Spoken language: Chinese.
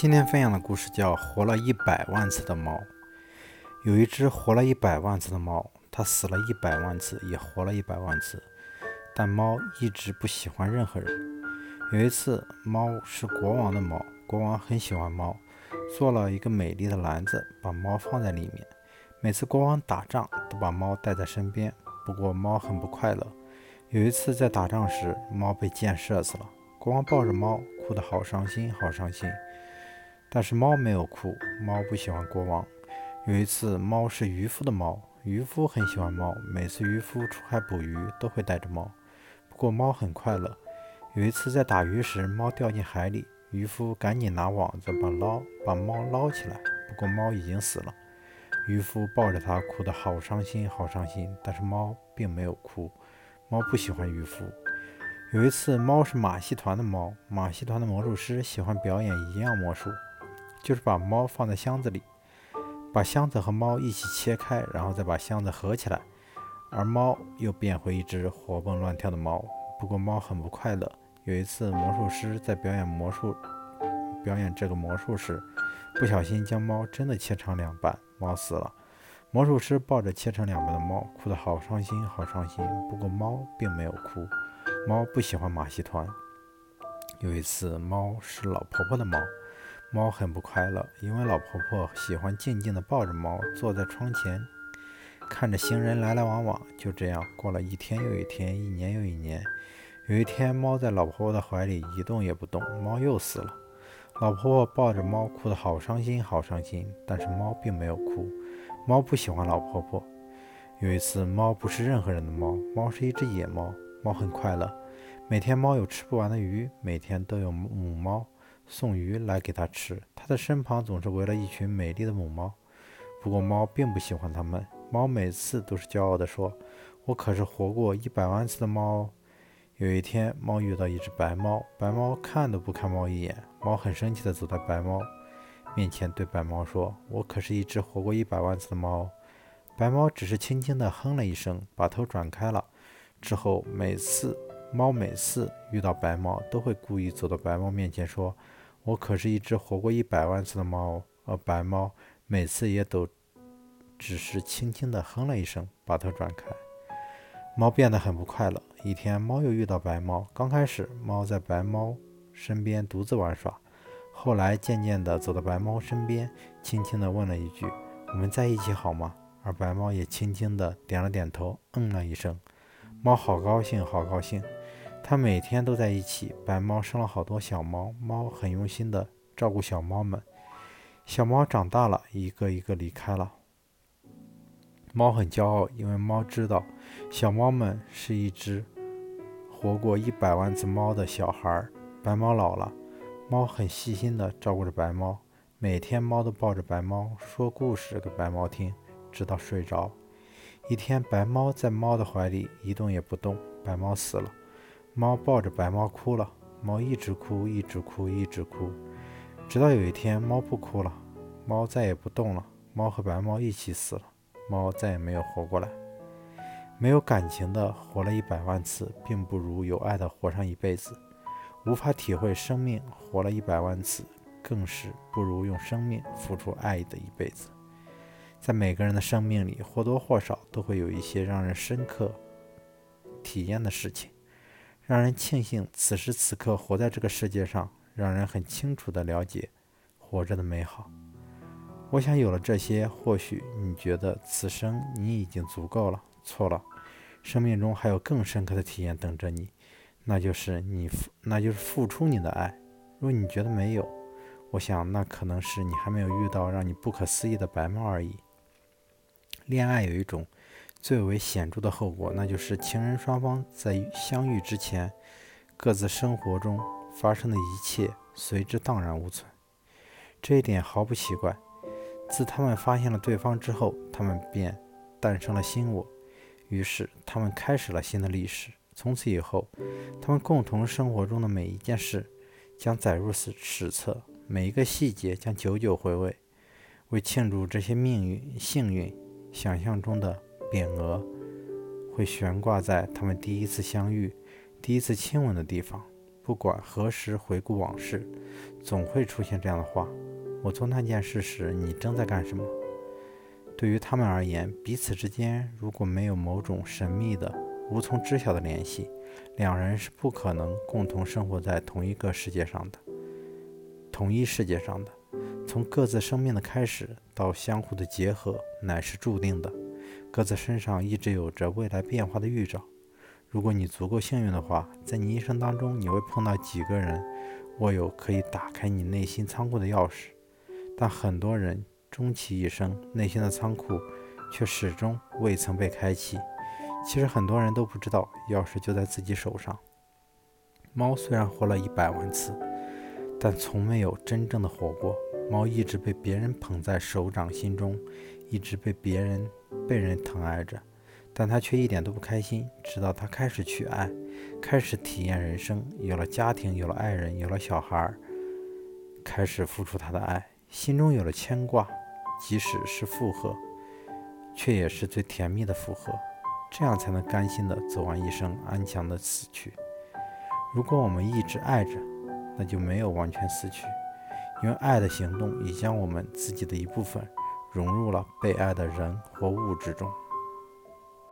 今天分享的故事叫《活了一百万次的猫》。有一只活了一百万次的猫，它死了一百万次，也活了一百万次。但猫一直不喜欢任何人。有一次，猫是国王的猫，国王很喜欢猫，做了一个美丽的篮子，把猫放在里面。每次国王打仗，都把猫带在身边。不过，猫很不快乐。有一次在打仗时，猫被箭射死了。国王抱着猫，哭得好伤心，好伤心。但是猫没有哭，猫不喜欢国王。有一次，猫是渔夫的猫，渔夫很喜欢猫，每次渔夫出海捕鱼都会带着猫。不过猫很快乐。有一次在打鱼时，猫掉进海里，渔夫赶紧拿网子把捞把猫捞起来。不过猫已经死了，渔夫抱着它，哭得好伤心，好伤心。但是猫并没有哭，猫不喜欢渔夫。有一次，猫是马戏团的猫。马戏团的魔术师喜欢表演一样魔术，就是把猫放在箱子里，把箱子和猫一起切开，然后再把箱子合起来，而猫又变回一只活蹦乱跳的猫。不过猫很不快乐。有一次，魔术师在表演魔术，表演这个魔术时，不小心将猫真的切成两半，猫死了。魔术师抱着切成两半的猫，哭得好伤心，好伤心。不过猫并没有哭。猫不喜欢马戏团。有一次，猫是老婆婆的猫，猫很不快乐，因为老婆婆喜欢静静地抱着猫，坐在窗前，看着行人来来往往。就这样过了一天又一天，一年又一年。有一天，猫在老婆婆的怀里一动也不动，猫又死了。老婆婆抱着猫，哭得好伤心，好伤心。但是猫并没有哭，猫不喜欢老婆婆。有一次，猫不是任何人的猫，猫是一只野猫。猫很快乐，每天猫有吃不完的鱼，每天都有母猫送鱼来给它吃。它的身旁总是围了一群美丽的母猫。不过猫并不喜欢它们。猫每次都是骄傲地说：“我可是活过一百万次的猫。”有一天，猫遇到一只白猫，白猫看都不看猫一眼。猫很生气地走到白猫面前，对白猫说：“我可是一只活过一百万次的猫。”白猫只是轻轻地哼了一声，把头转开了。之后，每次猫每次遇到白猫，都会故意走到白猫面前说：“我可是一只活过一百万次的猫。”而白猫每次也都只是轻轻地哼了一声，把头转开。猫变得很不快乐。一天，猫又遇到白猫。刚开始，猫在白猫身边独自玩耍，后来渐渐地走到白猫身边，轻轻地问了一句：“我们在一起好吗？”而白猫也轻轻地点了点头，嗯了一声。猫好高兴，好高兴，它每天都在一起。白猫生了好多小猫，猫很用心的照顾小猫们。小猫长大了，一个一个离开了。猫很骄傲，因为猫知道小猫们是一只活过一百万次猫的小孩。白猫老了，猫很细心的照顾着白猫，每天猫都抱着白猫说故事给白猫听，直到睡着。一天，白猫在猫的怀里一动也不动，白猫死了。猫抱着白猫哭了，猫一直哭，一直哭，一直哭，直到有一天，猫不哭了，猫再也不动了，猫和白猫一起死了，猫再也没有活过来。没有感情的活了一百万次，并不如有爱的活上一辈子。无法体会生命活了一百万次，更是不如用生命付出爱的一辈子。在每个人的生命里，或多或少都会有一些让人深刻体验的事情，让人庆幸此时此刻活在这个世界上，让人很清楚地了解活着的美好。我想有了这些，或许你觉得此生你已经足够了。错了，生命中还有更深刻的体验等着你，那就是你付，那就是付出你的爱。如果你觉得没有，我想那可能是你还没有遇到让你不可思议的白猫而已。恋爱有一种最为显著的后果，那就是情人双方在相遇之前，各自生活中发生的一切随之荡然无存。这一点毫不奇怪。自他们发现了对方之后，他们便诞生了新我，于是他们开始了新的历史。从此以后，他们共同生活中的每一件事将载入史史册，每一个细节将久久回味。为庆祝这些命运幸运。想象中的匾额会悬挂在他们第一次相遇、第一次亲吻的地方。不管何时回顾往事，总会出现这样的话：“我做那件事时，你正在干什么？”对于他们而言，彼此之间如果没有某种神秘的、无从知晓的联系，两人是不可能共同生活在同一个世界上的。同一世界上的，从各自生命的开始到相互的结合，乃是注定的。各自身上一直有着未来变化的预兆。如果你足够幸运的话，在你一生当中，你会碰到几个人，握有可以打开你内心仓库的钥匙。但很多人终其一生，内心的仓库却始终未曾被开启。其实很多人都不知道，钥匙就在自己手上。猫虽然活了一百万次。但从没有真正的活过。猫一直被别人捧在手掌心中，一直被别人被人疼爱着，但他却一点都不开心。直到他开始去爱，开始体验人生，有了家庭，有了爱人，有了小孩，开始付出他的爱，心中有了牵挂，即使是负荷，却也是最甜蜜的负荷。这样才能甘心的走完一生，安详的死去。如果我们一直爱着，那就没有完全死去，因为爱的行动已将我们自己的一部分融入了被爱的人或物之中。